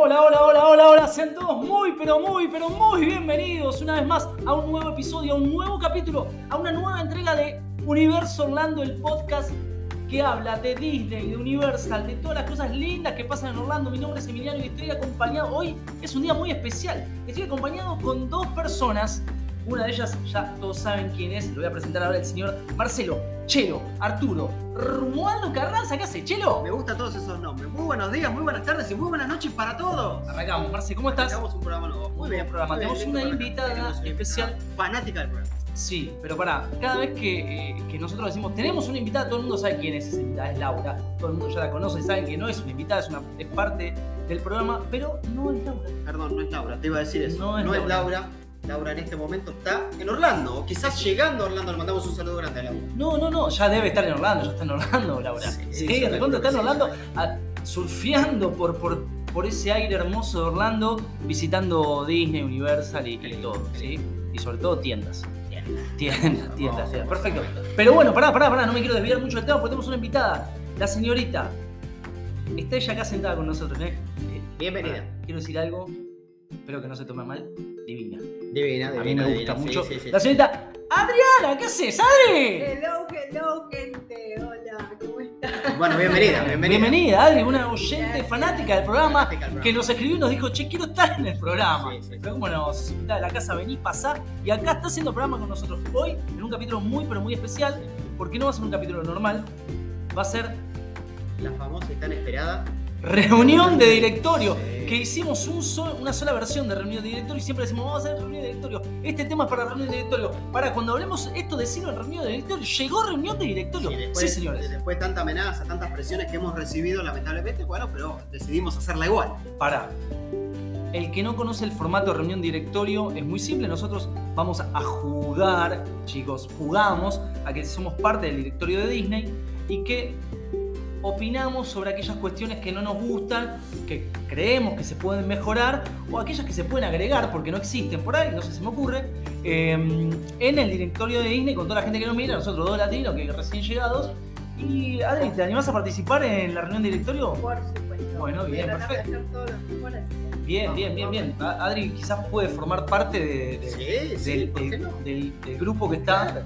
Hola, hola, hola, hola, hola, sean todos muy, pero muy, pero muy bienvenidos una vez más a un nuevo episodio, a un nuevo capítulo, a una nueva entrega de Universo Orlando, el podcast que habla de Disney, de Universal, de todas las cosas lindas que pasan en Orlando. Mi nombre es Emiliano y estoy acompañado, hoy es un día muy especial, estoy acompañado con dos personas, una de ellas ya todos saben quién es, lo voy a presentar ahora el señor Marcelo, Chelo, Arturo, Romualdo Carranza, ¿qué hace, Chelo? Me gustan todos esos nombres. Muy buenos días, muy buenas tardes y muy buenas noches para todos. Arrancamos, Marce, ¿cómo estás? Tenemos un programa nuevo. Muy bien, programa. Tenemos una invitada especial. Fanática del programa. Sí, pero pará, cada vez que, eh, que nosotros decimos tenemos una invitada, todo el mundo sabe quién es esa invitada, es Laura. Todo el mundo ya la conoce, saben que no es una invitada, es, una, es parte del programa, pero no es Laura. Perdón, no es Laura, te iba a decir eso. No es, Laura. Laura en este momento está en Orlando, o quizás llegando a Orlando. Le mandamos un saludo grande a Laura. No, no, no, ya debe estar en Orlando, ya está en Orlando, Laura. Sí, Sí, sí, de pronto está en Orlando, a- surfeando por, por, por ese aire hermoso de Orlando, visitando Disney, Universal y, y todo, ¿sí? Y sobre todo tiendas. Tiendas, tiendas, tiendas. Perfecto. Pero bueno, pará, pará, pará, no me quiero desviar mucho del tema porque tenemos una invitada, la señorita. Está ella acá sentada con nosotros, ¿eh? Eh, Bienvenida. pará, quiero decir algo, espero que no se tome mal. Divina. Divina, A mí me gusta mucho. Sí, sí, sí. La señorita Adriana, ¿qué haces, Adri? Hello, hello, gente. Hola, ¿cómo están? Bueno, bienvenida, bienvenida. Bienvenida, Adri, una oyente Gracias. fanática del programa Fanática del programa. que nos escribió y nos dijo, che, quiero estar en el programa. Sí, sí, sí. Pero como nos invita de la casa, vení, pasá. Y acá está haciendo programa con nosotros hoy en un capítulo muy, pero muy especial. Porque no va a ser un capítulo normal, va a ser La famosa y tan esperada. Reunión de directorio. Que hicimos un sol- una sola versión de reunión de directorio y siempre decimos, vamos a hacer reunión de directorio. Este tema es para reunión de directorio. Para cuando hablemos esto, decirlo en reunión de directorio. Llegó reunión de directorio. Sí, señores. Después de tanta amenaza, tantas presiones que hemos recibido, lamentablemente, bueno, pero decidimos hacerla igual. Para. El que no conoce el formato de reunión directorio es muy simple. Nosotros vamos a jugar, chicos, jugamos a que somos parte del directorio de Disney y que opinamos sobre aquellas cuestiones que no nos gustan, que creemos que se pueden mejorar o aquellas que se pueden agregar porque no existen por ahí, no sé si me ocurre, eh, en el directorio de Disney con toda la gente que nos mira, nosotros dos latinos que recién llegados. Y Adri, ¿te animás a participar en la reunión de directorio? Por supuesto. Bueno, bien, perfecto. Bien, bien, bien, bien. Adri quizás puede formar parte de- de- Sí, sí, del, ¿por qué del- no? del- del grupo que está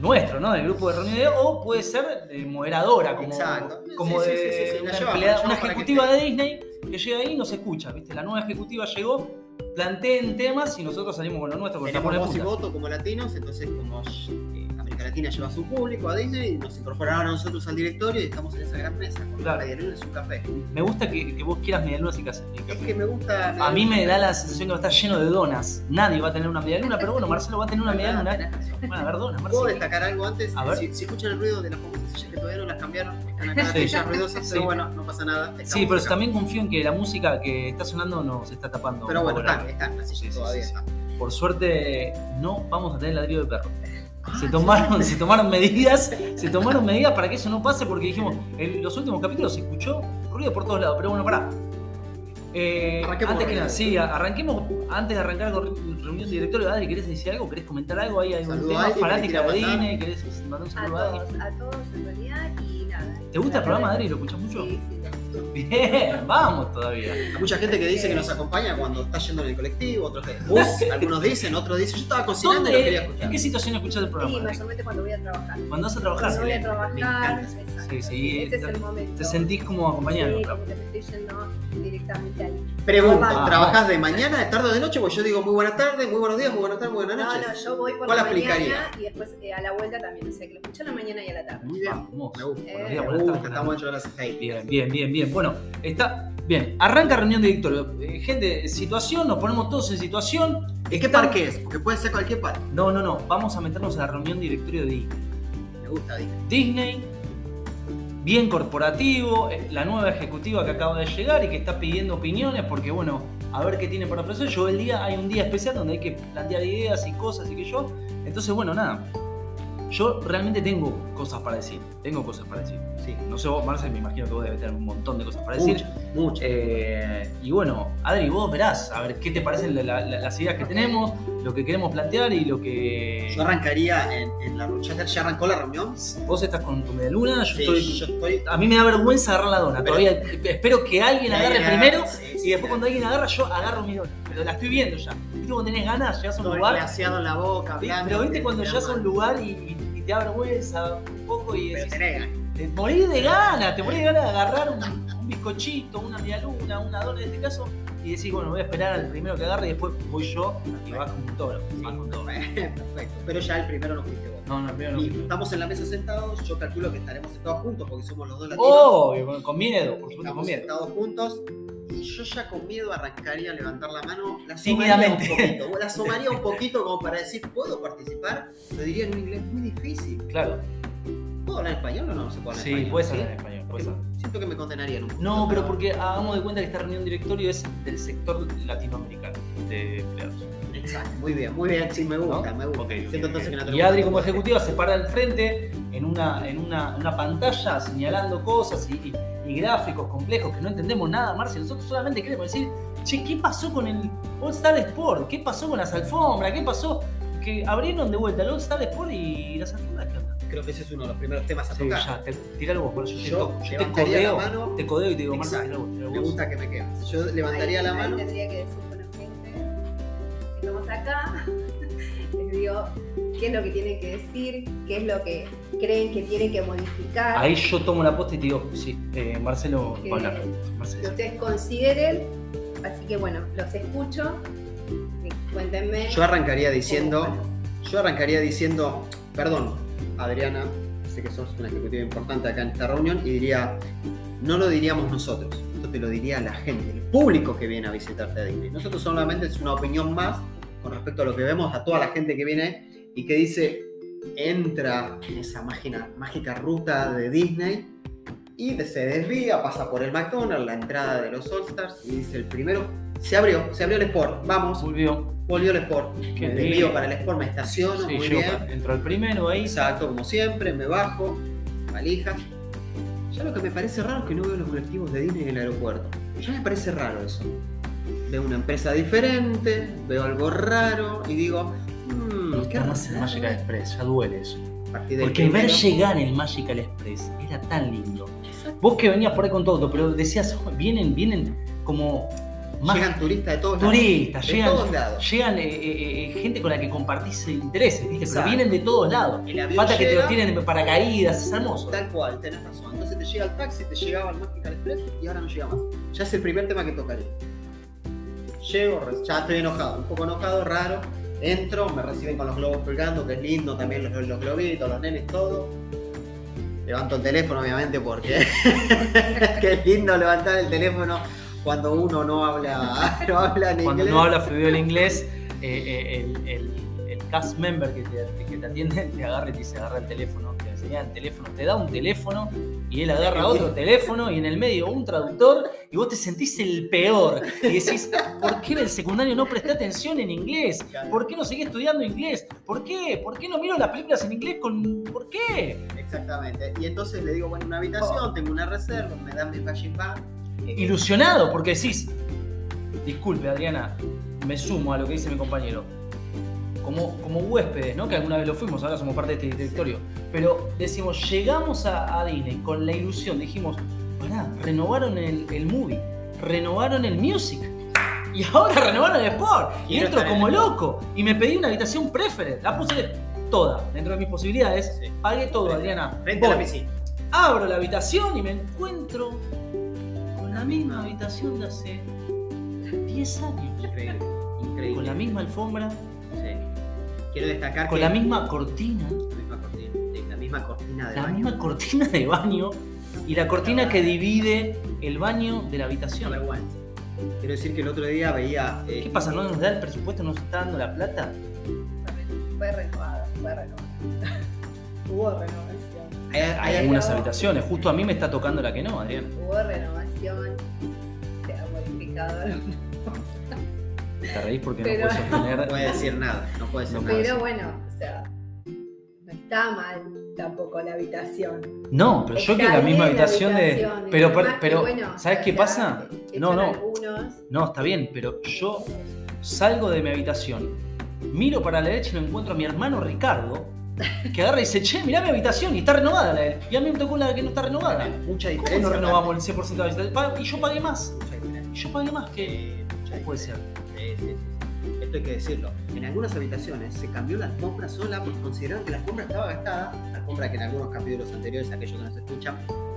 nuestro, ¿no? Del grupo de reunión de o puede ser de moderadora, como, Exacto. como Sí, de sí, sí, una, llevamos, empleada- una ejecutiva de Disney que llega ahí y nos escucha, ¿viste? La nueva ejecutiva llegó, planteen temas y nosotros salimos con lo nuestro. porque Tenemos estamos voz y voto como latinos, entonces como América Latina lleva a su público a Disney, nos incorporaron a nosotros al directorio y estamos en esa gran mesa con Claro. la medialunas y un café. Me gusta que, que vos quieras medialunas y café. Es que me gusta... A mí me da la sensación que va a estar lleno de donas. Nadie va a tener una medialuna, pero bueno, Marcelo va a tener una medialuna. Van a haber donas, ¿Puedo Marcelo. destacar algo antes? A ver. Si, si escuchan el ruido de las famosas sillas que todavía no las cambiaron, están acá las Sí. sillas ruidosas, Sí. pero bueno, no pasa nada. Sí, pero acá. también confío en que la música que está sonando nos está tapando. Pero bueno, están, están las sillas Sí, todavía están. Por suerte no vamos a tener ladrillo de perro. Se tomaron, se tomaron medidas, se tomaron medidas para que eso no pase porque dijimos, en los últimos capítulos se escuchó ruido por todos lados, pero bueno, pará. Eh, Arranquemos antes que nada, sí, arranquemos, antes de arrancar con reunión de directorio, Adri, ¿querés decir algo? ¿Querés comentar algo? ¿Hay algún Saludo tema a Adri, fanática de ¿querés Disney? ¿Querés mandar un A saludo a Adri? todos, a todos en realidad y nada. ¿Te gusta el programa, Adri? ¿Lo escuchas mucho? Sí, sí. Bien, vamos todavía. Hay mucha gente que dice que nos acompaña cuando está yendo en el colectivo, otros que bus, algunos dicen, otros dicen, yo estaba cocinando y lo quería ¿Dónde, escuchar. ¿En qué situación escuchas el programa? Adri? mayormente cuando voy a trabajar. Cuando vas a trabajar, Cuando voy a trabajar. Sí, sí, Ese es te- el momento. te sentís como acompañado. Sí, como que me estoy yendo directamente ahí. Pregunta. ¿trabajás de mañana, de tarde o de noche? Pues yo digo muy buenas tardes, muy buenos días, muy buenas tardes, muy buenas No, noches. no, yo voy por ¿Cuál la aplicaría? mañana y después eh, a la vuelta también. O sea, que lo escucho a la mañana y a la tarde. Muy bien, Vamos. me gusta. Eh, Buenos días, buenas tardes, estamos hechos gracias ahí. Bien, bien, bien, bien. Bueno, está bien. Arranca reunión de directorio. Eh, gente, situación, nos ponemos todos en situación. ¿En qué parque es? Porque puede ser cualquier parque. No, no, no. Vamos a meternos a la reunión de directorio de Disney. Me gusta, Disney. Disney, bien corporativo, eh, la nueva ejecutiva que acaba de llegar y que está pidiendo opiniones porque, bueno, a ver qué tiene para ofrecer. Yo el día, hay un día especial donde hay que plantear ideas y cosas y que yo. Entonces, bueno, nada. Yo realmente tengo cosas para decir. Tengo cosas para decir. Sí, No sé vos, Marcel, me imagino que vos debes tener un montón de cosas para decir. mucho, mucho. Eh, y bueno, Adri, vos verás, a ver qué te parecen la- la- las ideas que tenemos, lo que queremos plantear y lo que. Yo arrancaría en, en la ya, ya arrancó la reunión. Vos estás con tu media luna, yo Sí, estoy. yo estoy. A mí me da vergüenza agarrar la dona. Pero- Todavía espero que alguien agarre primero sí, sí, y después cuando alguien agarra, yo agarro mi dona. Pero la estoy viendo ya. ¿Viste cuando tenés ganas? Llegas a un lugar. glaseado en la boca, Pero viste te- cuando llegas a un lugar y, y- y te da vergüenza un poco y Pero decís, te morís de ganas, te morís de ganas de agarrar un, un bizcochito, una medialuna, una dona en este caso, y decís, bueno, voy a esperar al primero que agarre y después voy yo y vas con un toro. Sí, vas con todo. Perfecto. Pero ya el primero no fuiste vos. No, no, el primero no. Y estamos en la mesa sentados, yo calculo que estaremos sentados juntos porque somos los dos latinos. Obvio, con, miedo, por supuesto con miedo. sentados juntos y yo ya con miedo arrancaría a levantar la mano. La asomaría un poquito. La asomaría un poquito como para decir, ¿puedo participar? Lo diría en un inglés muy difícil. Claro. ¿Puedo hablar español o no se puede hablar Sí, español? puedes ¿Sí? hablar en español. Siento que me condenarían un poco. No, pero porque hagamos de cuenta que esta reunión directorio es del sector latinoamericano de empleados. Exacto, muy bien, muy bien, sí, me gusta, ¿No? me gusta. Ok, ok, Siento entonces que no Y Adri como ejecutiva se para al frente en una, en una, una pantalla señalando cosas y, y- y gráficos complejos que no entendemos nada, Marcia. Nosotros solamente queremos decir, che, ¿qué pasó con el All Star Sport? ¿Qué pasó con las alfombras? ¿Qué pasó? Que abrieron de vuelta el All Star Sport y las alfombras, ¿qué onda? Creo que ese es uno de los primeros temas a Sí, tocar. ya, te, tiralo vos, por eso yo, te Yo. Yo te levantaría la codeo, mano. te codeo y te digo, tiralo vos, tiralo Me vos. gusta que me quemes. Yo levantaría Ahí- la ahí mano. tendría que decir, bueno, gente, estamos acá. Les digo qué es lo que tienen que decir, qué es lo que creen que tienen que modificar, Ahí yo tomo la posta y te digo, sí, eh, Marcelo Que- va a hablar. que ustedes consideren. Así que bueno, los escucho. Cuéntenme. Yo arrancaría diciendo. Yo arrancaría diciendo, perdón, Adriana, sé que sos una ejecutiva importante acá en esta reunión, y diría, no lo diríamos nosotros, esto te lo diría la gente, el público que viene a visitarte a Disney. Nosotros solamente es una opinión más con respecto a lo que vemos, a toda la gente que viene y que dice, entra en esa mágica, mágica ruta de Disney y se desvía, pasa por el McDonald's, la entrada de los All Stars, y dice el primero, se abrió, se abrió el Sport, vamos, Volvió. volvió el Sport. Qué me desvío para el Sport, me estaciono, Sí, muy yo bien. entro al primero ahí. Exacto, como siempre, me bajo, valijas. Ya lo que me parece raro es que no veo los colectivos de Disney en el aeropuerto. Ya me parece raro eso. Veo una empresa diferente, veo algo raro y digo, mmm, No qué está más el raro. Magical Express, ya duele eso. A partir del Porque ver llegar el Magical Express era tan lindo. Vos que venías por ahí con todo, pero decías, "Oh, vienen, vienen como más Llegan turistas de todos lados. de llegan, todos lados. llegan eh, eh, eh, gente con la que compartís intereses, ¿viste? Pero vienen de todos lados. Falta que te lo tienen paracaídas, es hermoso. Tal cual, tenés razón. Entonces te llega el taxi, te llegaba el Magical Express y ahora no llega más. Ya es el primer tema que tocaré. Llego, ya estoy enojado, un poco enojado, raro. Entro, me reciben con los globos colgando, que es lindo también los, los globitos, los nenes, todo. Levanto el teléfono, obviamente, porque que es lindo levantar el teléfono cuando uno no habla, no habla en Cuando inglés. no habla fluido el inglés, eh, eh, el, el- el cast member que te, que te atiende te agarra y te dice agarra el teléfono, te enseña el teléfono, te da un teléfono y él agarra otro teléfono y en el medio un traductor y vos te sentís el peor y decís, ¿por qué en el secundario no presté atención en inglés? ¿Por qué no seguí estudiando inglés? ¿Por qué? ¿Por qué no miro las películas en inglés con... ¿Por qué? Exactamente. Y entonces le digo, bueno, una habitación, tengo una reserva, me dan mi Band. Ilusionado porque decís, disculpe Adriana, me sumo a lo que dice mi compañero. Como, como huéspedes, ¿no? Que alguna vez lo fuimos, ahora somos parte de este directorio. Pero decimos, llegamos a, a Disney con la ilusión, dijimos, pará, renovaron el, el movie, renovaron el music. Y ahora renovaron el sport. Y entro en como loco. Y me pedí una habitación preferente. La puse toda, dentro de mis posibilidades. Sí. Pagué todo, Adriana. Frente a la Voy. piscina. Abro la habitación y me encuentro con la misma habitación de hace 10 años. Increíble. Increíble. Con la misma alfombra. Quiero destacar con que la misma cortina, la misma cortina, la misma cortina de la baño. misma cortina de baño y la cortina que divide el baño de la habitación. vergüenza. Quiero decir que el otro día veía. eh, ¿Qué pasa? ¿No nos da el presupuesto? ¿No nos está dando la plata? Fue renovada, fue renovada. Hubo renovación. Hay, algunas habitaciones, justo a mí me está tocando la que no, Adrián. Hubo renovación. Se ha modificado. Te reís porque Pero- no puedes no sostener. puede decir nada. No puede decir No nada. Pero bueno, o sea, no está mal tampoco la habitación. No, pero yo Está quiero la misma la habitación de. Pero, pero, bueno, ¿sabes qué pasa? No, no. algunos, No, está bien, pero yo salgo de mi habitación, miro para la derecha y lo encuentro a mi hermano Ricardo, que agarra y dice, che, mirá mi habitación y está renovada la de él. Y a mí me tocó la que no está renovada. Mucha ¿Cómo diferencia. no renovamos el 100% de la habitación? Y yo pagué más. Mucha diferencia. Y yo pagué más que. Sí. Puede ser. Sí, sí, sí. Esto hay que decirlo. En algunas habitaciones se cambió la alfombra sola porque consideraron que la alfombra estaba gastada. La alfombra que en algunos capítulos anteriores, aquellos que nos escuchan,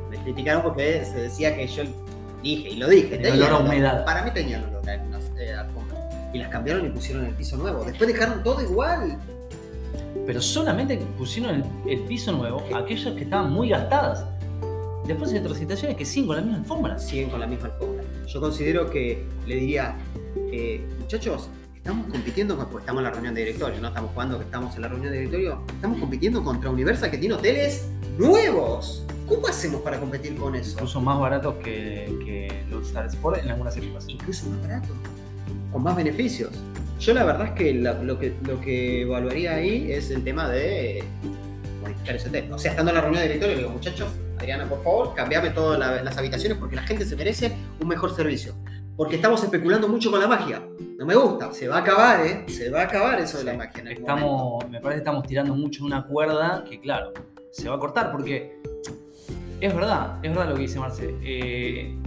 me criticaron porque se decía que yo dije, y lo dije, El tenía olor a humedad. Para mí tenían olor a algunas eh, alfombras. Y las cambiaron y pusieron el piso nuevo. Después dejaron todo igual. Pero solamente pusieron el, el piso nuevo aquellas que estaban muy gastadas. Después hay otras situaciones que siguen con la misma alfombra. siguen con la misma alfombra. Yo considero que le diría, eh, muchachos, estamos compitiendo, porque estamos en la reunión de directorio, no estamos jugando que estamos en la reunión de directorio, estamos compitiendo contra Universal que tiene hoteles nuevos. ¿Cómo hacemos para competir con eso? Incluso más baratos que, que los Star Sport en algunas épocas. Incluso más barato, con más beneficios. Yo la verdad es que la- lo, que lo que evaluaría ahí es el tema de modificar ese hotel. O sea, estando en la reunión de directorio, le digo, muchachos, Adriana, por favor, cambiame todas la- las habitaciones porque la gente se merece un mejor servicio. Porque estamos especulando mucho con la magia. No me gusta. Se va a acabar, ¿eh? Se va a acabar eso de la magia en algún momento. Estamos, me parece que estamos tirando mucho una cuerda que, claro, se va a cortar porque es verdad, es verdad lo que dice Marce. Eh,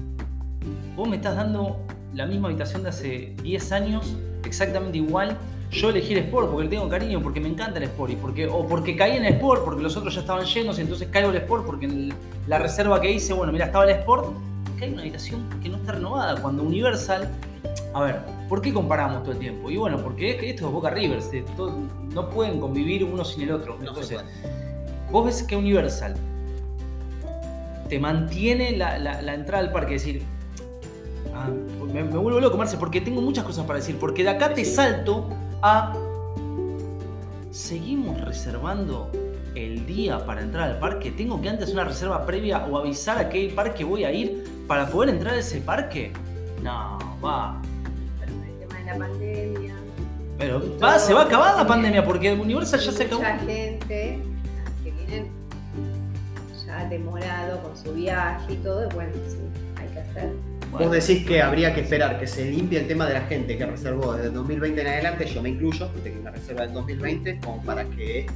vos me estás dando la misma habitación de hace 10 años, exactamente igual. Yo elegí el Sport porque le tengo cariño, porque me encanta el Sport, y porque, o porque caí en el Sport, porque los otros ya estaban llenos, y entonces caigo el Sport, porque en la reserva que hice, bueno, mira, estaba el Sport, hay una habitación que no está renovada. Cuando Universal, a ver, ¿por qué comparamos todo el tiempo? Y bueno, porque es que esto es Boca Rivers, no pueden convivir uno sin el otro. No Entonces, vos ves que Universal te mantiene la, la- la entrada al parque, es decir, ah, me, me vuelvo loco, Marce, porque tengo muchas cosas para decir, porque de acá te salto a... ¿Seguimos reservando el día para entrar al parque? ¿Tengo que antes una reserva previa o avisar a qué parque voy a ir para poder entrar a ese parque? No, va. Pero con el tema de la pandemia. Pero va, todo, se va a acabar la pandemia porque Universal ya se acabó. Mucha gente que vienen ya demorado con su viaje y todo, y bueno, sí, hay que hacer. Vos decís que habría que esperar que se limpie el tema de la gente que reservó desde el 2020 en adelante, yo me incluyo, tengo una reserva del 2020, como para que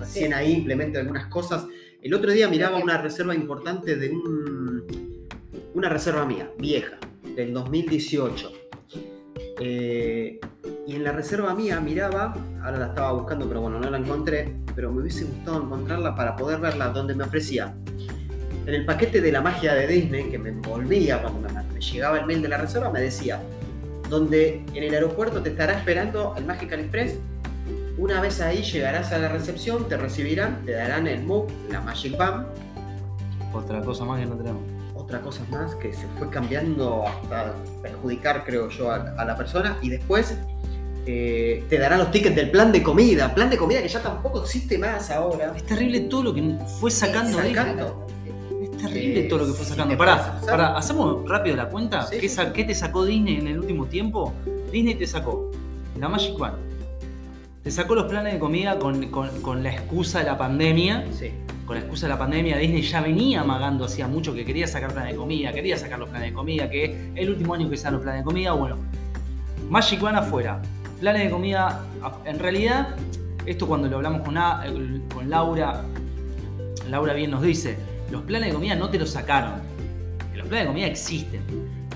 recién Sí. ahí implemente algunas cosas. El otro día miraba una reserva importante de un, una reserva mía, vieja, del 2018. Eh, y en la reserva mía miraba, ahora la estaba buscando, pero bueno, no la encontré, pero me hubiese gustado encontrarla para poder verla donde me ofrecía. En el paquete de la magia de Disney, que me envolvía cuando me, me llegaba el mail de la reserva, me decía, donde en el aeropuerto te estará esperando el Magical Express. Una vez ahí llegarás a la recepción, te recibirán, te darán el MOOC, la Magic Band, Otra cosa más que no tenemos. otra cosa más que se fue cambiando hasta perjudicar, creo yo, a, a la persona. Y después eh, te darán los tickets del plan de comida. Plan de comida que ya tampoco existe más ahora. Es terrible todo lo que fue sacando sacando. Es terrible Eh, todo lo que fue sacando. te Pará, pará, hacemos rápido la cuenta. Sí, ¿Qué, sí, sa- sí. qué te sacó Disney en el último tiempo? Disney te sacó la Magic Band. Te sacó los planes de comida con, con- con la excusa de la pandemia. Sí. Con la excusa de la pandemia, Disney ya venía amagando hacía mucho que quería sacar planes de comida, quería sacar los planes de comida, que el último año que dan los planes de comida, bueno. Magic Band afuera. Planes de comida, en realidad, esto cuando lo hablamos con, A- con Laura, Laura bien nos dice, los planes de comida no te los sacaron. Los planes de comida existen.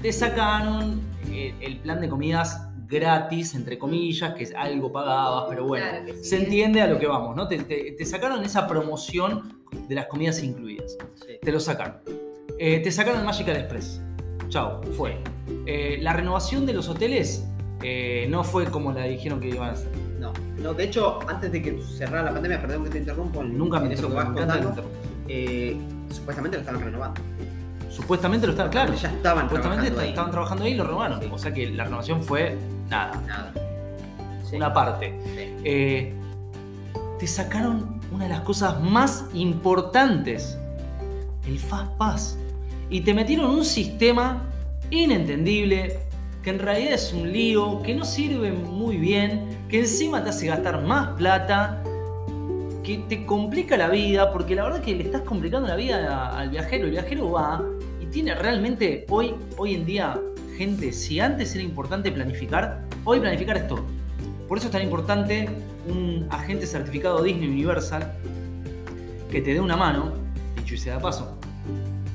Te sacaron eh, el plan de comidas gratis, entre comillas, que es algo pagabas, pero bueno, Claro que sí. se entiende a lo que vamos, ¿no? Te, te- te sacaron esa promoción de las comidas incluidas. sí. Te lo sacaron. Eh, te sacaron el Magical Express. Chao, fue. Eh, la renovación de los hoteles eh, no fue como la dijeron que iban a hacer. No, no, de hecho, antes de que cerrara la pandemia, perdón que te interrumpo, Nunca me en eso que vas contando, supuestamente lo estaban renovando. Supuestamente lo estaban, claro. Ya estaban Supuestamente trabajando ahí. estaban trabajando ahí y lo renovaron. Sí. O sea que la renovación fue nada, Nada. Sí, una parte. sí. Eh, te sacaron una de las cosas más importantes, el Fast Pass. Y te metieron un sistema inentendible, que en realidad es un lío, que no sirve muy bien, que encima te hace gastar más plata, que te complica la vida, porque la verdad que le estás complicando la vida al viajero. El viajero va y tiene realmente, hoy, hoy en día, gente, si antes era importante planificar, hoy planificar es todo. Por eso es tan importante un agente certificado Disney Universal que te dé una mano, dicho y sea de paso.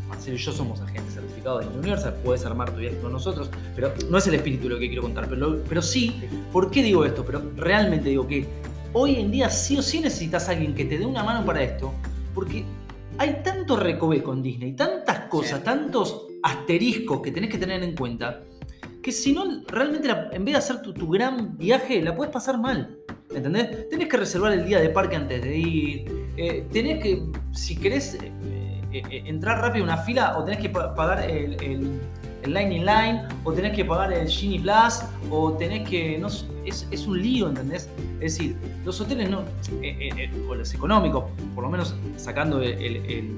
Marcelo y yo somos agentes certificados de Universal, puedes armar tu viaje con nosotros, pero no es el espíritu lo que quiero contar, pero, pero sí, ¿por qué digo esto? Pero realmente digo que hoy en día sí o sí necesitas a alguien que te dé una mano para esto, porque hay tanto recoveco con Disney, tantas cosas, Sí. tantos asteriscos que tenés que tener en cuenta, que si no, realmente en vez de hacer tu, gran viaje, la puedes pasar mal. ¿Entendés? Tenés que reservar el día de parque antes de ir. eh, tenés que, si querés eh, eh, entrar rápido en una fila, o tenés que pa- pagar el, el, Line in Line, o tenés que pagar el Genie Plus, o tenés que. No, es, es un lío, ¿entendés? Es decir, los hoteles no. eh, o los económicos, por lo menos sacando el- el-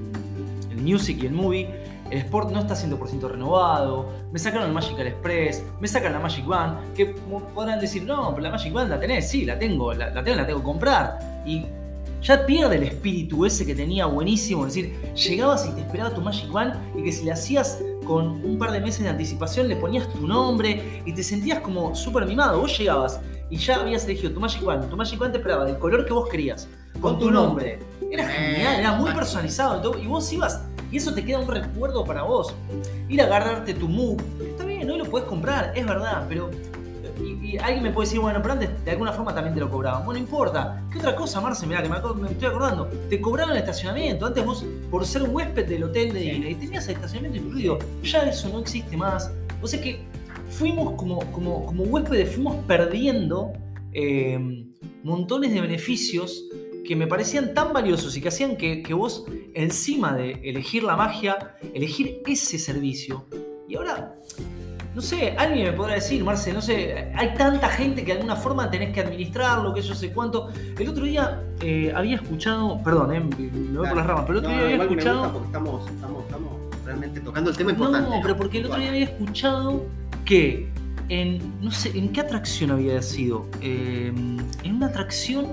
el music y el movie, el Sport no está 100% renovado, me sacaron el Magical Express, me sacan la Magic Band, que podrán decir, no, pero la Magic Band la tenés, sí, la tengo, la, la tengo, la tengo que comprar. Y ya pierde el espíritu ese que tenía buenísimo, es decir, llegabas y te esperaba tu Magic Band y que si le hacías con un par de meses de anticipación le ponías tu nombre y te sentías como súper mimado. Vos llegabas y ya habías elegido tu Magic Band, tu Magic Band te esperaba del color que vos querías, con tu nombre. Era genial, era muy personalizado todo, y vos ibas y eso te queda un recuerdo para vos. Ir a agarrarte tu move, está bien, hoy lo puedes comprar, es verdad, pero. Y, y alguien me puede decir, bueno, pero antes de alguna forma también te lo cobraban. Bueno, no importa. ¿Qué otra cosa, Marce? Mirá, que me, estoy acordando. Te cobraban el estacionamiento. Antes vos, por ser un huésped del hotel de Sí. Disney, tenías el estacionamiento incluido. Ya eso no existe más. O sea que fuimos como, como, como huéspedes, fuimos perdiendo eh, montones de beneficios que me parecían tan valiosos y que hacían que, que vos, encima de elegir la magia, elegir ese servicio. Y ahora, no sé, alguien me podrá decir, Marce, no sé, hay tanta gente que de alguna forma tenés que administrarlo, que yo sé cuánto. El otro día eh, había escuchado, perdón, eh, me voy por las ramas, pero el otro No, día había escuchado... porque estamos, estamos, estamos realmente tocando el tema importante. No, pero porque el otro día había escuchado que en, no sé, ¿en qué atracción había sido? Eh, en una atracción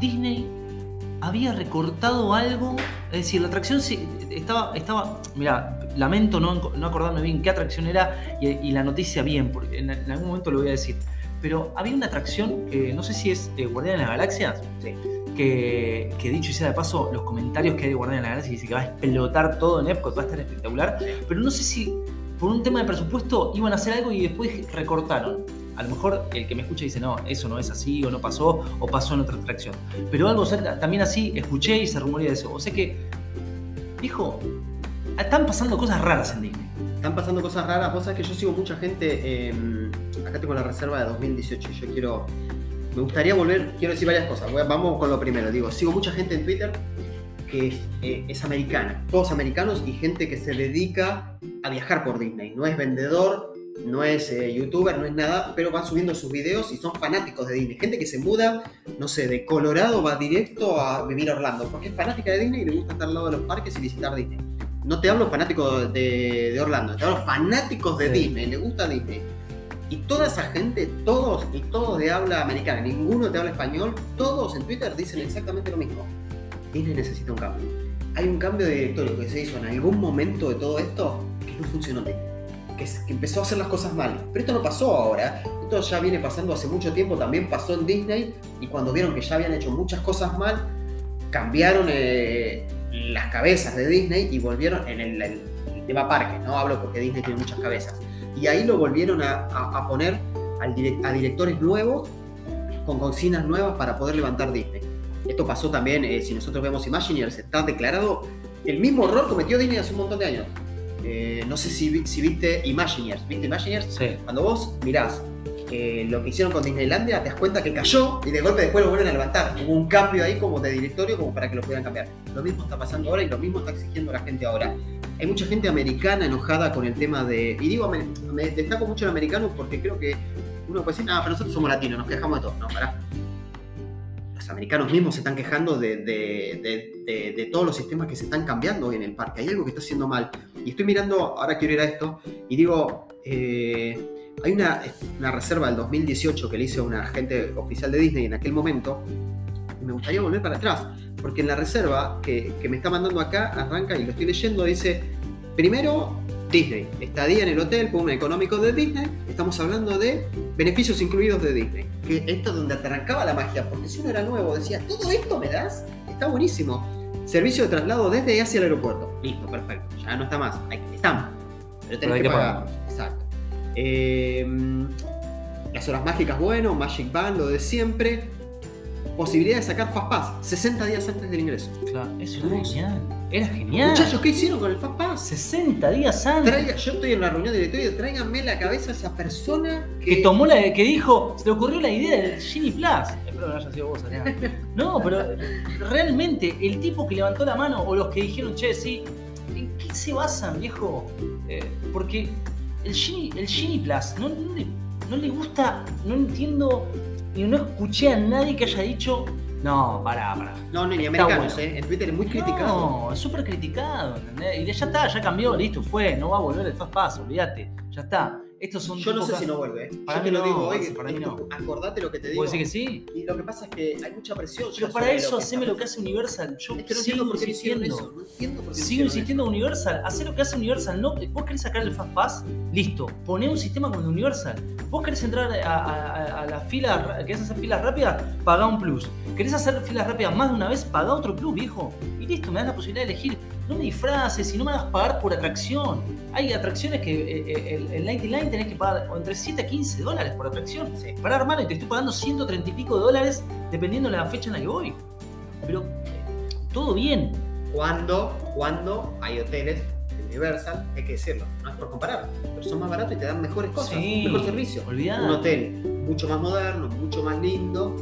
Disney había recortado algo, es decir, la atracción estaba, estaba, mira, lamento no, no acordarme bien qué atracción era y, y la noticia bien, porque en, en algún momento lo voy a decir. Pero había una atracción, que no sé si es eh, Guardián de las Galaxias, Sí. que, que dicho sea de paso, los comentarios que hay de Guardián de la Galaxia dice que va a explotar todo en Epcot, va a estar espectacular. Pero no sé si por un tema de presupuesto iban a hacer algo y después recortaron. A lo mejor el que me escucha dice, no, eso no es así, o no pasó, o pasó en otra atracción. Pero algo también así escuché y se rumorea eso. O sea que, viejo, están pasando cosas raras en Disney. Están pasando cosas raras. Vos sabés que yo sigo mucha gente. eh, acá tengo la reserva de 2018. Yo quiero. Me gustaría volver. Quiero decir varias cosas. Vamos con lo primero. Digo, sigo mucha gente en Twitter que es, eh, es americana. Todos americanos y gente que se dedica a viajar por Disney. No es vendedor, no es eh, youtuber, no es nada, pero van subiendo sus videos y son fanáticos de Disney. Gente que se muda, no sé, de Colorado va directo a vivir a Orlando porque es fanática de Disney y le gusta estar al lado de los parques y visitar Disney. No te hablo fanáticos de, de Orlando, te hablo fanáticos de Sí. Disney, le gusta Disney. Y toda esa gente, todos y todos de habla americana, ninguno te habla español, todos en Twitter dicen exactamente lo mismo. Disney necesita un cambio. Hay un cambio de directorio que se hizo en algún momento de todo esto que no funcionó bien. Que, que empezó a hacer las cosas mal. Pero esto no pasó ahora. Esto ya viene pasando hace mucho tiempo. También pasó en Disney. Y cuando vieron que ya habían hecho muchas cosas mal, cambiaron eh, las cabezas de Disney y volvieron en el, el- el tema parque. No hablo porque Disney tiene muchas cabezas. Y ahí lo volvieron a, a- a poner al direc- a directores nuevos con consignas nuevas para poder levantar Disney. Esto pasó también, eh, si nosotros vemos Imagineers, está declarado el mismo error cometió Disney hace un montón de años. Eh, no sé si, si viste Imagineers. ¿Viste Imagineers? Sí. Cuando vos mirás eh, lo que hicieron con Disneylandia, te das cuenta que cayó y de golpe después lo vuelven a levantar. Hubo un cambio ahí como de directorio como para que lo pudieran cambiar. Lo mismo está pasando ahora y lo mismo está exigiendo la gente ahora. Hay mucha gente americana enojada con el tema de... Y digo, me, me destaco mucho el americano porque creo que uno puede decir, no, pero nosotros somos latinos, nos quejamos de todo. No, pará. Americanos mismos se están quejando de, de- de- todos los sistemas que se están cambiando en el parque. Hay algo que está haciendo mal. Y estoy mirando, ahora quiero ir a esto, y digo, eh, hay una, una reserva del 2018 que le hice a un agente oficial de Disney en aquel momento, y me gustaría volver para atrás, porque en la reserva que, que me está mandando acá, arranca y lo estoy leyendo, dice, primero Disney, estadía en el hotel, un económico de Disney, estamos hablando de beneficios incluidos de Disney, que esto es donde arrancaba la magia, porque si uno era nuevo decía, ¿todo esto me das? Está buenísimo. Servicio de traslado desde y hacia el aeropuerto. Listo, perfecto. Ya no está más. Ahí estamos. Pero tenés Pero que, que pagar. Exacto. Eh, las horas mágicas, bueno, Magic Band, lo de siempre. Posibilidad de sacar Fastpass 60 días antes del ingreso. Claro, eso Hermoso. genial. Era genial. Muchachos, ¿qué hicieron con el Fastpass? 60 días antes. Traiga- yo estoy en la reunión de directorio, tráiganme la cabeza a esa persona que, que tomó la que dijo, se le ocurrió la idea del Genie Plus. Espero que no haya sido vos, Adrián. No, pero realmente, el tipo que levantó la mano o los que dijeron, che, sí, ¿en qué se basan, viejo? Eh, porque el Genie, el Genie Plus no, no le, no le gusta, no entiendo, y no escuché a nadie que haya dicho, no, pará, pará. No, no, ni Está americanos, bueno. ¿eh? En Twitter es muy criticado. No, es súper criticado, ¿entendés? Y ya está, ya cambió, listo, fue, no va a volver el Fast Pass, olvídate, ya está. Estos son Yo no sé si no vuelve, ¿eh? Para Yo mí te lo no, digo hoy, para mí esto- no. acordate lo que te digo. ¿Vos decís que sí? Y lo que pasa es que hay mucha presión. Pero para eso, que haceme lo que hace Universal. Yo Es que no sigo entiendo por qué hicieron insistiendo. eso. No entiendo por qué Sigo insistiendo en Universal. Hacé lo que hace Universal. No, vos querés sacar el Fast Pass, listo. Poné un sistema como el Universal. Vos querés entrar a, a- a- a las filas, querés hacer filas rápidas, pagá un plus. Querés hacer filas rápidas más de una vez, pagá otro plus, viejo. Y listo, me das la posibilidad de elegir. No me disfraces y no me hagas pagar por atracción. Hay atracciones que eh, eh, el, el 99 tenés que pagar entre 7 a 15 dólares por atracción. Sí. Para hermano, y te estoy pagando 130 y pico de dólares dependiendo de la fecha en la que voy. Pero eh, todo bien. Cuando, cuando hay hoteles de Universal, hay que decirlo, no es por comparar, pero son más baratos y te dan mejores cosas, Sí, mejor servicio. Un hotel mucho más moderno, mucho más lindo.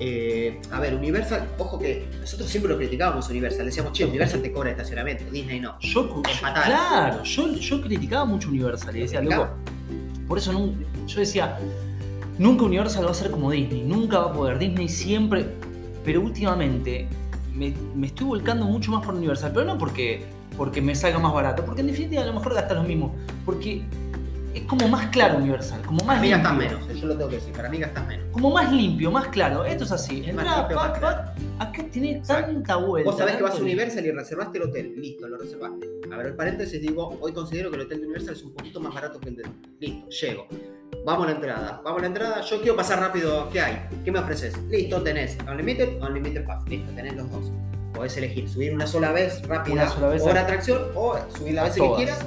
Eh, a ver, Universal, ojo que nosotros siempre lo criticábamos Universal, decíamos, che, Universal te cobra estacionamiento, Disney no. Yo, claro, yo, yo criticaba mucho Universal y decía, loco, por eso yo decía, nunca Universal va a ser como Disney, nunca va a poder. Disney siempre, pero últimamente me, me estoy volcando mucho más por Universal, pero no porque, porque me salga más barato, porque en definitiva a lo mejor gastas lo mismo, porque es como más claro Universal, como más Para mí gastas menos, yo lo tengo que decir, para mí gastas menos. Como más limpio, más claro. Esto es así. Más Entrada, limpio, pa, pa, acá tiene tanta vuelta. Vos sabés que vas a Universal y reservaste el hotel, listo, lo reservaste. A ver, el paréntesis digo, hoy considero que el hotel de Universal es un poquito más barato que el de... Listo, llego. Vamos a la entrada, vamos a la entrada, yo quiero pasar rápido, ¿qué hay? ¿Qué me ofreces? Listo, tenés Unlimited, Unlimited Pass, listo, tenés los dos. Podés elegir subir una sola vez rápida Una sola vez por a- atracción o subir la vez que quieras.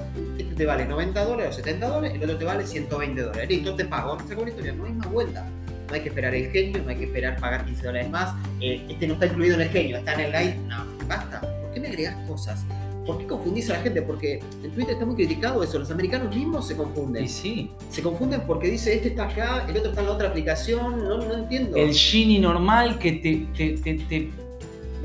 Te vale 90 dólares o 70 dólares, el otro te vale 120 dólares. Listo, te pago. Acabó la historia, no hay más vuelta. No hay que esperar el genio, no hay que esperar pagar 15 dólares más. Eh, este no está incluido en el genio, está en el live. No, basta. ¿Por qué me agregás cosas? ¿Por qué confundís a la gente? Porque en Twitter está muy criticado eso. Los americanos mismos se confunden. Y sí. Se confunden porque dice este está acá, el otro está en la otra aplicación. No, no entiendo. El Genie normal que te, te, te- te-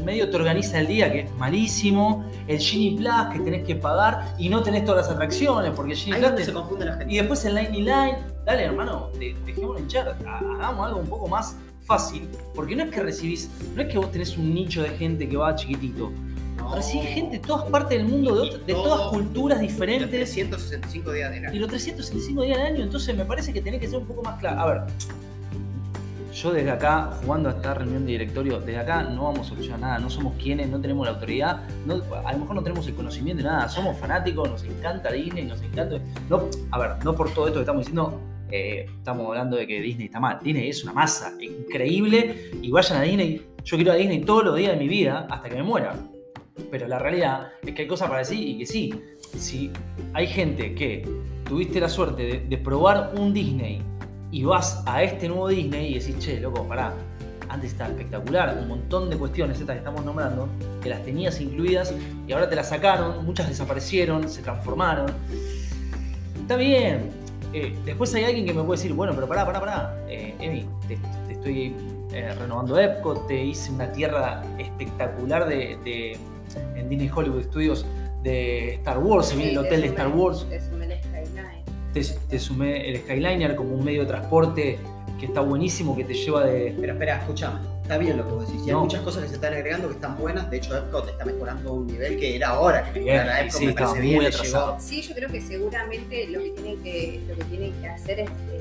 medio te organiza el día, que es malísimo. El Genie Plus que tenés que pagar y no tenés todas las atracciones, porque el Genie Ahí Plus donde te- se confunde la gente. Y después el Line Line. Dale, hermano, de- dejémoslo hinchar. ha- Hagamos algo un poco más fácil. Porque no es que recibís, no es que vos tenés un nicho de gente que va chiquitito. No. Recibís gente de todas partes del mundo, de, Y de todas culturas Los diferentes. 365 días del Y año. los 365 días del año, entonces me parece que tenés que ser un poco más claro. A ver, yo desde acá, jugando a esta reunión de directorio, desde acá no vamos a solucionar nada, no somos quienes, no tenemos la autoridad, a lo mejor no tenemos el conocimiento de nada, somos fanáticos, nos encanta Disney, nos encanta... No, a ver, no por todo esto que estamos diciendo, eh, estamos hablando de que Disney está mal. Disney es una masa increíble y vayan a Disney. Yo quiero a Disney todos los días de mi vida hasta que me muera. Pero la realidad es que hay cosas para decir y que sí. Si hay gente que tuviste la suerte de probar un Disney y vas a este nuevo Disney y decís, che, loco, pará, antes estaba espectacular, un montón de cuestiones estas que estamos nombrando, que las tenías incluidas y ahora te las sacaron, muchas desaparecieron, se transformaron. Está bien. Eh, después hay alguien que me puede decir, bueno, pero pará, pará, pará. Eh, Emi, te, te estoy eh, renovando Epcot, te hice una tierra espectacular de, de- en Disney Hollywood Studios de Star Wars, se viene el Sí, te hotel de Star Wars, el Skyline. Te, te sumé el Skyliner como un medio de transporte que está buenísimo, que te lleva de... Pero espera, escúchame. Está bien lo que vos decís. Y hay muchas cosas que se están agregando que están buenas. De hecho, Epcot está mejorando a un nivel que era hora que Bien, mejorara y Epcot. sí, me estaba parece muy bien, le atrasado. llegó. Sí, yo creo que seguramente lo que tienen que, lo que, tienen que hacer es eh,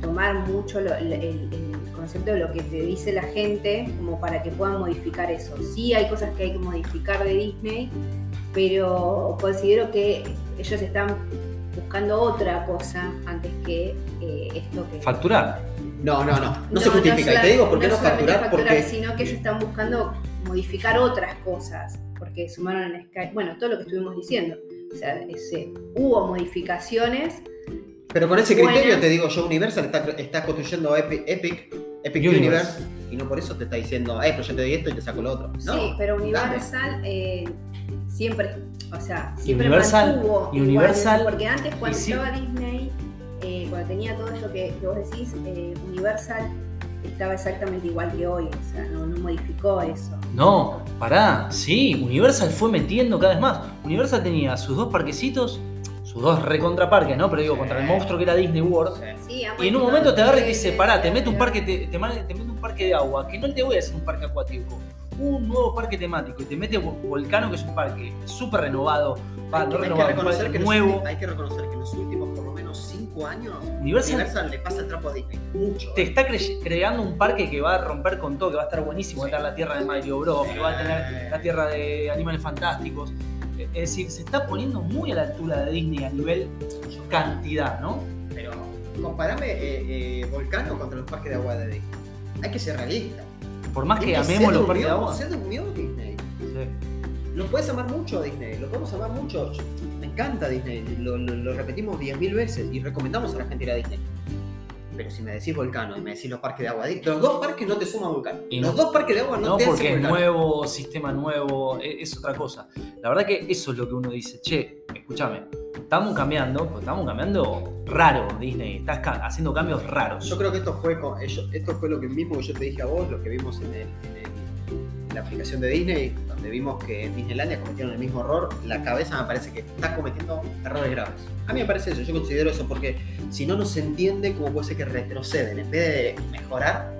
tomar mucho lo- el, el- el concepto de lo que te dice la gente como para que puedan modificar eso. Sí hay cosas que hay que modificar de Disney, pero considero que ellos están buscando otra cosa antes que eh, esto que... Facturar. No, no, no. No, se justifica. y te digo por qué no, solamente facturar. Porque sino que ellos están buscando modificar otras cosas, porque sumaron en Sky, bueno, todo lo que estuvimos diciendo. O sea, ese, hubo modificaciones. Pero con ese criterio te digo, yo Universal está, está construyendo Epic, Epic, Epic Universe. Universe, y no por eso te está diciendo, eh, pero yo te doy esto y te saco lo otro. No, sí, pero. Universal eh, siempre, o sea, siempre Universal- mantuvo y Universal- eso, porque antes cuando sí. estaba Disney, eh, cuando tenía todo esto que, que vos decís, eh, Universal estaba exactamente igual que hoy, o sea, no, no modificó eso. No, pará, sí, Universal fue metiendo cada vez más. Universal tenía sus dos parquecitos, sus dos recontraparques, ¿no? Pero digo, Sí. contra el monstruo que era Disney World. Sí, Y en un momento te agarra y te dice, pará, te meto un parque, te, te, te meto un parque de agua, que no te voy a hacer un parque acuático, un nuevo parque temático, y te mete Vo- Volcano, que es un parque súper renovado, va, Hay, que- hay reconocer que los nuevo. ulti- hay que reconocer que en los últimos por lo menos 5 años Universal Universal le pasa el trapo a Disney. Mucho. te eh. está cre- creando un parque que va a romper con todo, que va a estar buenísimo, va a estar la tierra de Mario Bros, que va a tener la tierra de Animales Fantásticos. Es decir, se está poniendo muy a la altura de Disney a nivel cantidad, ¿no? Pero comparame eh, eh, Volcano contra los parques de agua de Disney. Hay que ser realista. Por más que Disney amemos de durmió, agua. Se durmió Disney. Sí. Lo puedes amar mucho a Disney, lo podemos amar mucho. Me encanta Disney, lo, lo- lo repetimos 10.000 veces y recomendamos a la gente ir a Disney. Pero si me decís Volcano y me decís los parques de agua, los dos parques no te suman Volcano. Y los dos parques de agua no, No, te porque hacen es nuevo, sistema nuevo, e- es, otra cosa. La verdad que eso es lo que uno dice, che, escúchame, estamos cambiando, pues estamos cambiando raro, Disney, estás ca- haciendo cambios raros. Yo creo que esto fue, con- esto fue lo que mismo que yo te dije a vos, lo que vimos en, el- en el- en la aplicación de Disney, donde vimos que Disneylandia cometieron el mismo error. La cabeza me parece que está cometiendo errores graves. A mí me parece eso, yo considero eso porque si no, no se entiende cómo puede ser que retroceden. En vez de mejorar,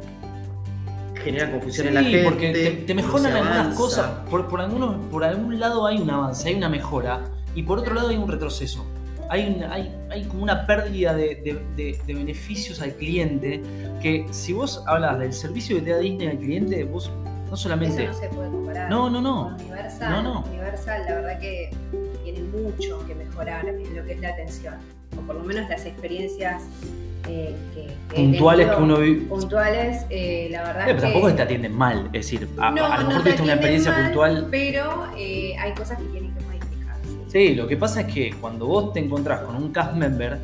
generan confusión en la gente. porque te, mejoran algunas cosas, por, por, algunos, por algún lado hay un avance, hay una mejora, y por otro lado hay un retroceso. Hay, hay, hay como una pérdida de, de- de- de beneficios al cliente, que si vos hablas del servicio que te da Disney al cliente, vos no Eso solamente... no se puede comparar. No, no, no. Universal, No, no. Universal, la verdad que tiene mucho que mejorar en lo que es la atención. O por lo menos las experiencias eh, que, puntuales que uno vive... Puntuales, eh, la verdad pero que. tampoco te atienden mal, es decir, a, No, a lo no mejor te tuviste una experiencia mal, puntual Pero eh, hay cosas que tienen que modificar. Sí, lo que pasa es que cuando vos te encontrás con un cast member,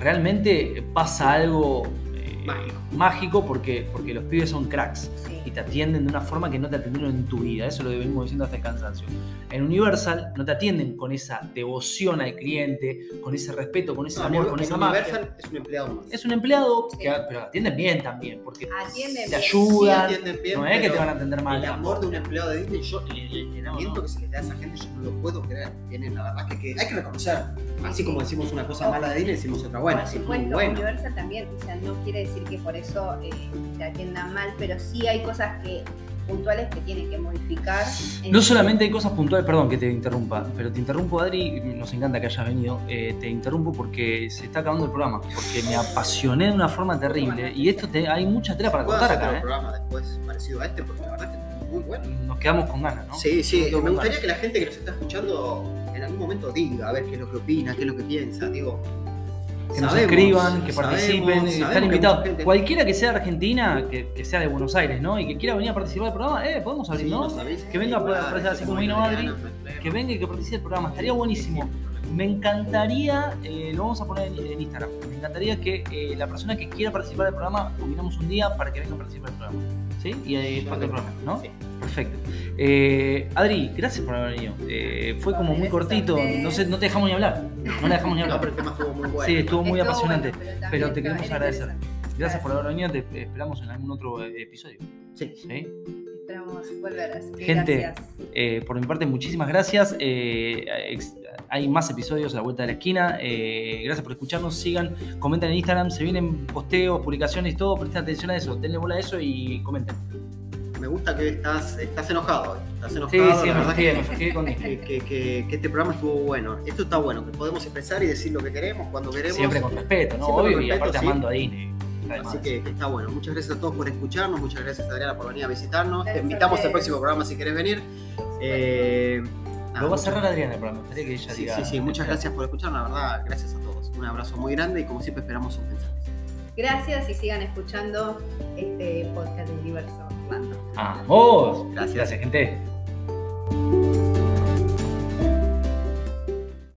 realmente pasa algo eh, Mágico. Mágico porque, porque los pibes son cracks Sí. y te atienden de una forma que no te atendieron en tu vida. Eso lo venimos diciendo hasta el cansancio. En Universal no te atienden con esa devoción al cliente, con ese respeto, con ese No, amor, con esa magia. Universal es un empleado más. Es un empleado, Sí. que, pero atienden bien también, porque Atienden te bien. Sí ayudan. atienden bien, no es que te van a atender mal. El amor de un empleado de Disney, yo, el, el No, no. que se les da a esa gente, yo no lo puedo creer. Tienen, la verdad que, que hay que reconocer. Así como decimos una cosa mala de Disney, decimos otra buena. Por supuesto, bueno. Universal también, o sea, no quiere decir que por eso eh, te atiendan mal, pero sí hay cosas que puntuales que tienen que modificar. No solamente hay cosas puntuales, perdón que te interrumpa, pero te interrumpo Adri, nos encanta que hayas venido, eh, te interrumpo porque se está acabando el programa, porque me apasioné de una forma terrible y esto te- hay mucha tela para contar hacer acá, otro ¿eh? programa después parecido a este, porque la verdad que es muy bueno. Nos quedamos con ganas, ¿no? Sí, sí, me gustaría ganas. que la gente que nos está escuchando en algún momento diga, a ver qué es lo que opina, qué es lo que piensa, digo. Que nos escriban, que sabemos, participen, sabemos están invitados. Cualquiera que sea de Argentina, que, que sea de Buenos Aires, ¿no? Y que quiera venir a participar del programa, eh, podemos abrir, Sí, ¿no? sabéis, Que venga a aparecer así como vino Adri. Que venga y que participe del programa, estaría buenísimo. Me encantaría, eh, lo vamos a poner en, en Instagram, me encantaría que eh, la persona que quiera participar del programa, combinamos un día para que venga a participar del programa. ¿Sí? Y eh, parte del programa, ¿no? Sí. Perfecto. Eh, Adri, gracias por haber venido. Eh, fue como muy cortito, no, sé, no te dejamos ni hablar. No le dejamos ni No, hablar. pero el tema estuvo muy bueno. Sí, estuvo muy Estuvo apasionante. bueno, pero, te queremos agradecer. Gracias por haber venido, te esperamos en algún otro eh, episodio. Sí. ¿sí? Esperamos volver así que Gente, gracias. Eh, por mi parte, muchísimas gracias. Eh, hay más episodios a la vuelta de la esquina. Eh, gracias por escucharnos. Sigan, comenten en Instagram. Se vienen posteos, publicaciones y todo. Presten atención a eso. Denle bola a eso y comenten. Me gusta que estás, estás enojado. Estás Sí, enojado. sí, la me que- me con que, que- este programa estuvo bueno. Esto está bueno, que podemos expresar y decir lo que queremos, cuando queremos. Siempre con respeto, ¿no? Siempre Obvio, y aparte sí. amando a Disney. Así que, que está bueno. Muchas gracias a todos por escucharnos. Muchas gracias Adriana por venir a visitarnos. Te invitamos al próximo programa si querés venir. Eh, nada, Lo va a cerrar Adriana el programa. Me gustaría que ella Sí, diga. sí, sí. Muchas gracias por escucharnos. La verdad, gracias a todos. Un abrazo muy grande y como siempre esperamos sus mensajes. Gracias y sigan escuchando este podcast de Universo. Vamos. Gracias. Gracias, gente.